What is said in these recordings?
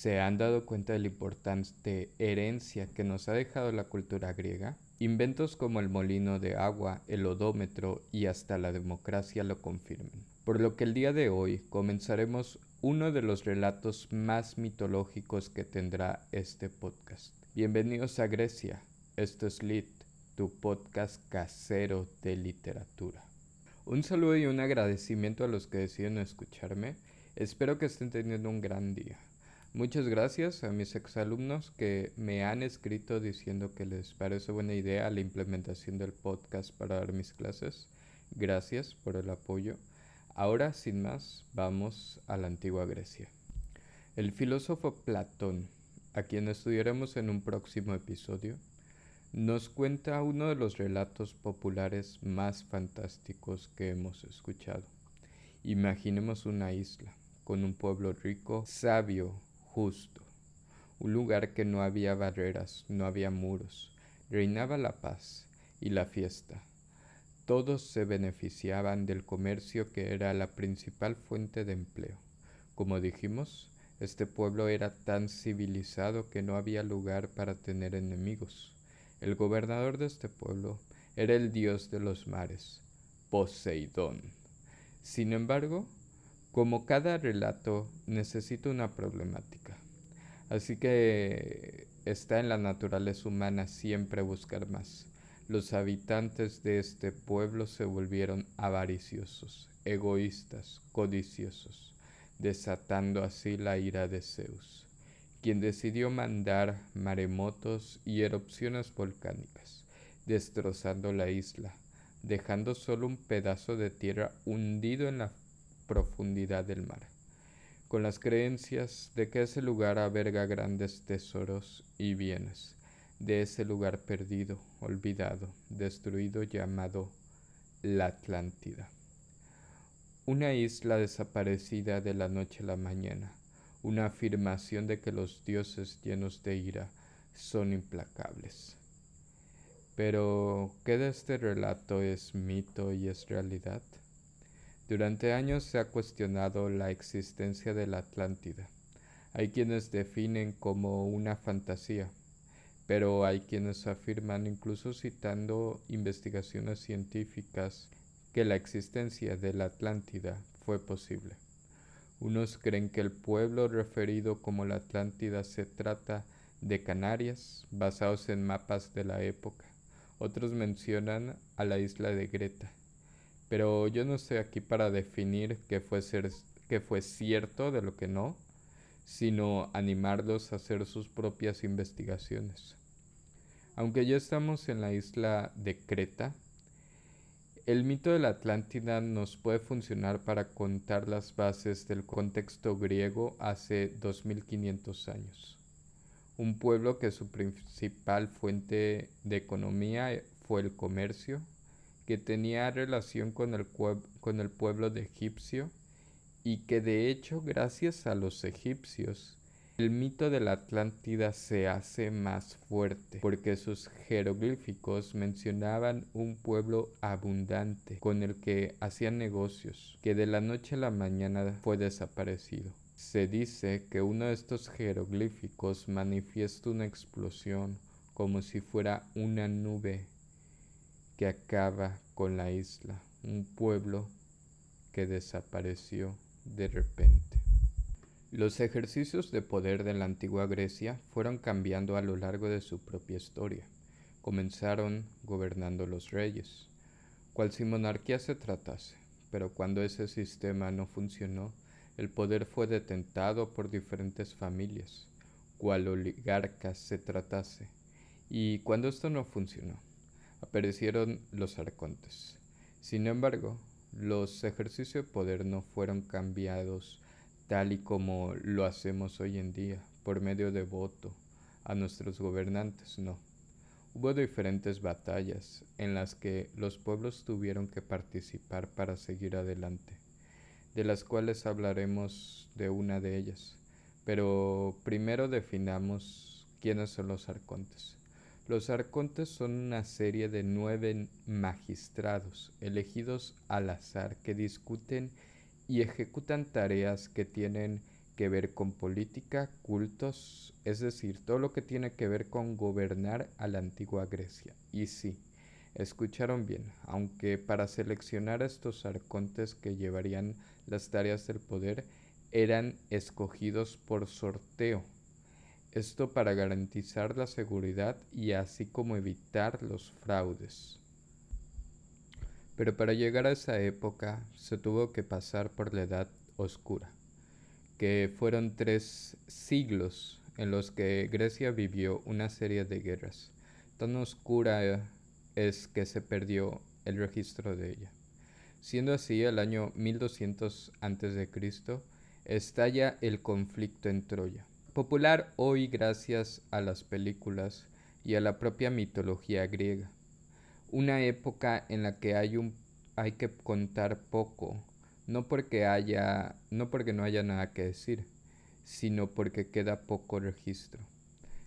¿Se han dado cuenta de la importante herencia que nos ha dejado la cultura griega? Inventos como el molino de agua, el odómetro y hasta la democracia lo confirman. Por lo que el día de hoy comenzaremos uno de los relatos más mitológicos que tendrá este podcast. Bienvenidos a Grecia. Esto es Lit, tu podcast casero de literatura. Un saludo y un agradecimiento a los que deciden escucharme. Espero que estén teniendo un gran día. Muchas gracias a mis exalumnos que me han escrito diciendo que les parece buena idea la implementación del podcast para dar mis clases. Gracias por el apoyo. Ahora, sin más, vamos a la antigua Grecia. El filósofo Platón, a quien estudiaremos en un próximo episodio, nos cuenta uno de los relatos populares más fantásticos que hemos escuchado. Imaginemos una isla con un pueblo rico, sabio, justo, un lugar que no había barreras, no había muros, reinaba la paz y la fiesta. Todos se beneficiaban del comercio que era la principal fuente de empleo. Como dijimos, este pueblo era tan civilizado que no había lugar para tener enemigos. El gobernador de este pueblo era el dios de los mares, Poseidón. Sin embargo, como cada relato necesita una problemática. Así que está en la naturaleza humana siempre buscar más. Los habitantes de este pueblo se volvieron avariciosos, egoístas, codiciosos, desatando así la ira de Zeus, quien decidió mandar maremotos y erupciones volcánicas, destrozando la isla, dejando solo un pedazo de tierra hundido en la profundidad del mar, con las creencias de que ese lugar alberga grandes tesoros y bienes, de ese lugar perdido, olvidado, destruido llamado la Atlántida. Una isla desaparecida de la noche a la mañana, una afirmación de que los dioses llenos de ira son implacables. Pero, ¿qué de este relato es mito y es realidad? Durante años se ha cuestionado la existencia de la Atlántida. Hay quienes definen como una fantasía, pero hay quienes afirman, incluso citando investigaciones científicas, que la existencia de la Atlántida fue posible. Unos creen que el pueblo referido como la Atlántida se trata de Canarias, basados en mapas de la época. Otros mencionan a la isla de Greta, pero yo no estoy aquí para definir qué fue, qué fue cierto de lo que no, sino animarlos a hacer sus propias investigaciones. Aunque ya estamos en la isla de Creta, el mito de la Atlántida nos puede funcionar para contar las bases del contexto griego hace 2500 años. Un pueblo que su principal fuente de economía fue el comercio, que tenía relación con el, con el pueblo de egipcio y que de hecho gracias a los egipcios el mito de la Atlántida se hace más fuerte porque sus jeroglíficos mencionaban un pueblo abundante con el que hacían negocios que de la noche a la mañana fue desaparecido. Se dice que uno de estos jeroglíficos manifiesta una explosión como si fuera una nube que acaba con la isla, un pueblo que desapareció de repente. Los ejercicios de poder de la antigua Grecia fueron cambiando a lo largo de su propia historia. Comenzaron gobernando los reyes, cual si monarquía se tratase, pero cuando ese sistema no funcionó, el poder fue detentado por diferentes familias, cual oligarcas se tratase, y cuando esto no funcionó, aparecieron los arcontes. Sin embargo, los ejercicios de poder no fueron cambiados tal y como lo hacemos hoy en día, por medio de voto a nuestros gobernantes, no. Hubo diferentes batallas en las que los pueblos tuvieron que participar para seguir adelante, de las cuales hablaremos de una de ellas. Pero primero definamos quiénes son los arcontes. Los arcontes son una serie de nueve magistrados elegidos al azar que discuten y ejecutan tareas que tienen que ver con política, cultos, es decir, todo lo que tiene que ver con gobernar a la antigua Grecia. Y sí, escucharon bien, aunque para seleccionar a estos arcontes que llevarían las tareas del poder eran escogidos por sorteo. Esto para garantizar la seguridad y así como evitar los fraudes. Pero para llegar a esa época se tuvo que pasar por la Edad Oscura que fueron tres siglos en los que Grecia vivió una serie de guerras. Tan oscura es que se perdió el registro de ella. Siendo así, el año 1200 a.C. estalla el conflicto en Troya. Popular hoy gracias a las películas y a la propia mitología griega. Una época en la que hay, un, hay que contar poco no porque haya, no porque no haya nada que decir, sino porque queda poco registro.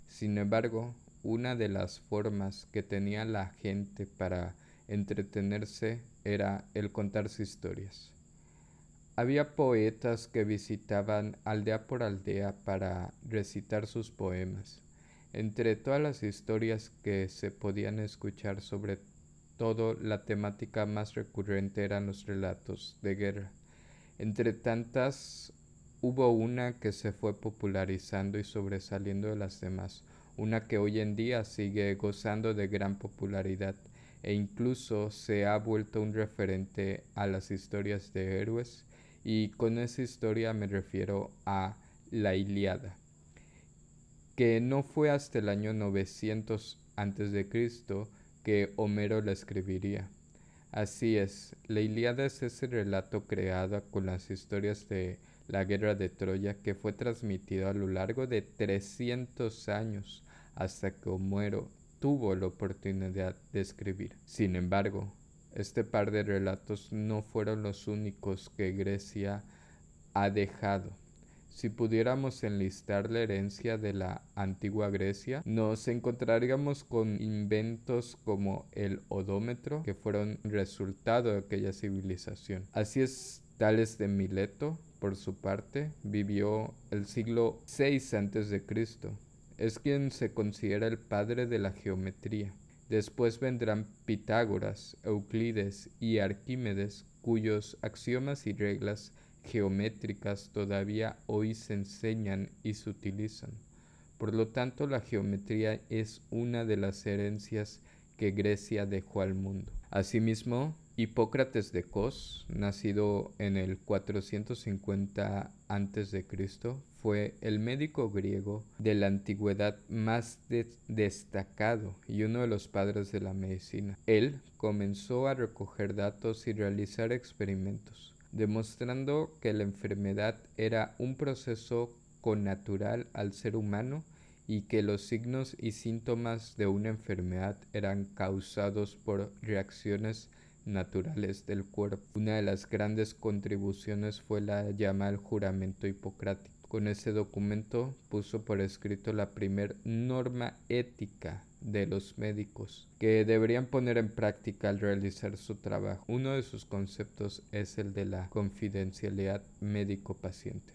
Sin embargo, una de las formas que tenía la gente para entretenerse era el contarse historias. Había poetas que visitaban aldea por aldea para recitar sus poemas. Entre todas las historias que se podían escuchar sobre todo la temática más recurrente eran los relatos de guerra. Entre tantas, hubo una que se fue popularizando y sobresaliendo de las demás, una que hoy en día sigue gozando de gran popularidad e incluso se ha vuelto un referente a las historias de héroes y con esa historia me refiero a la Iliada, que no fue hasta el año 900 a.C que Homero la escribiría. Así es, la Ilíada es ese relato creado con las historias de la guerra de Troya que fue transmitido a lo largo de 300 años hasta que Homero tuvo la oportunidad de escribir. Sin embargo, este par de relatos no fueron los únicos que Grecia ha dejado. Si pudiéramos enlistar la herencia de la antigua Grecia, nos encontraríamos con inventos como el odómetro, que fueron resultado de aquella civilización. Así es, Tales de Mileto, por su parte, vivió el siglo VI a.C. Es quien se considera el padre de la geometría. Después vendrán Pitágoras, Euclides y Arquímedes, cuyos axiomas y reglas geométricas todavía hoy se enseñan y se utilizan. Por lo tanto, la geometría es una de las herencias que Grecia dejó al mundo. Asimismo, Hipócrates de Cos, nacido en el 450 a.C., fue el médico griego de la antigüedad más destacado y uno de los padres de la medicina. Él comenzó a recoger datos y realizar experimentos demostrando que la enfermedad era un proceso connatural al ser humano y que los signos y síntomas de una enfermedad eran causados por reacciones naturales del cuerpo. Una de las grandes contribuciones fue la llama al juramento hipocrático. Con ese documento puso por escrito la primer norma ética de los médicos que deberían poner en práctica al realizar su trabajo. Uno de sus conceptos es el de la confidencialidad médico-paciente.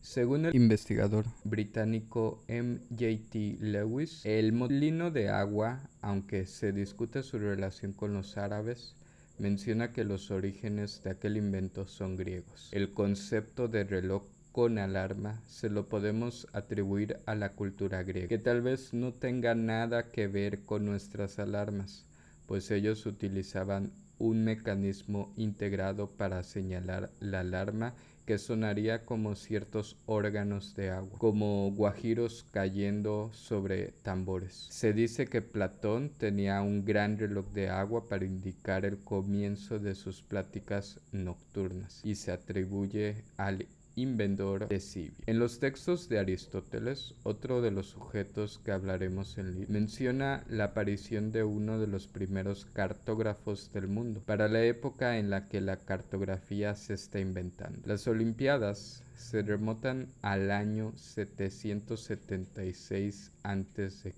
Según el investigador británico M.J.T. Lewis, el molino de agua, aunque se discute su relación con los árabes, menciona que los orígenes de aquel invento son griegos. El concepto de reloj con alarma se lo podemos atribuir a la cultura griega, que tal vez no tenga nada que ver con nuestras alarmas, pues ellos utilizaban un mecanismo integrado para señalar la alarma que sonaría como ciertos órganos de agua, como guajiros cayendo sobre tambores. Se dice que Platón tenía un gran reloj de agua para indicar el comienzo de sus pláticas nocturnas y se atribuye al inventor de Sibia. En los textos de Aristóteles, otro de los sujetos que hablaremos en libro, menciona la aparición de uno de los primeros cartógrafos del mundo, para la época en la que la cartografía se está inventando. Las Olimpiadas se remontan al año 776 a.C.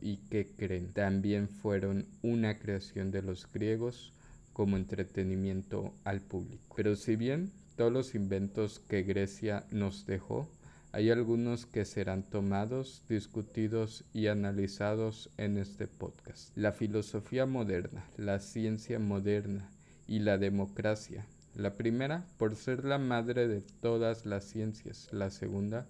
y que creen también fueron una creación de los griegos como entretenimiento al público. Pero si bien todos los inventos que Grecia nos dejó, Hay algunos que serán tomados, discutidos y analizados en este podcast. La filosofía moderna, la ciencia moderna y la democracia. La primera, por ser la madre de todas las ciencias. La segunda,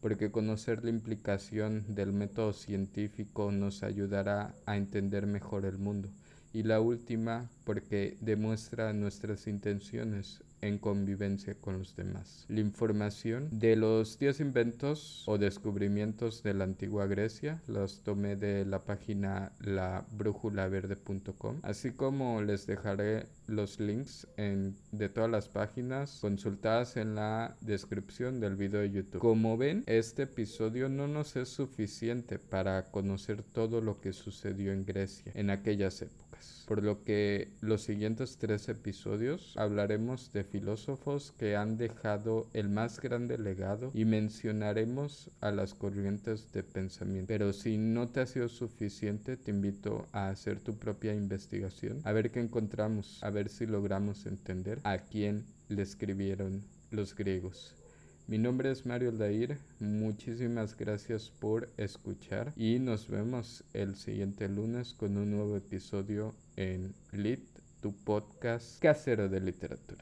porque conocer la implicación del método científico nos ayudará a entender mejor el mundo. Y la última, porque demuestra nuestras intenciones en convivencia con los demás. La información de los 10 inventos o descubrimientos de la antigua Grecia los tomé de la página labrújulaverde.com, así como les dejaré los links en, de todas las páginas consultadas en la descripción del video de YouTube. Como ven, este episodio no nos es suficiente para conocer todo lo que sucedió en Grecia en aquellas épocas por lo que los siguientes tres episodios hablaremos de filósofos que han dejado el más grande legado y mencionaremos a las corrientes de pensamiento. Pero si no te ha sido suficiente, te invito a hacer tu propia investigación, a ver qué encontramos, a ver si logramos entender a quién le escribieron los griegos. Mi nombre es Mario Aldair, muchísimas gracias por escuchar y nos vemos el siguiente lunes con un nuevo episodio en Lit, tu podcast casero de literatura.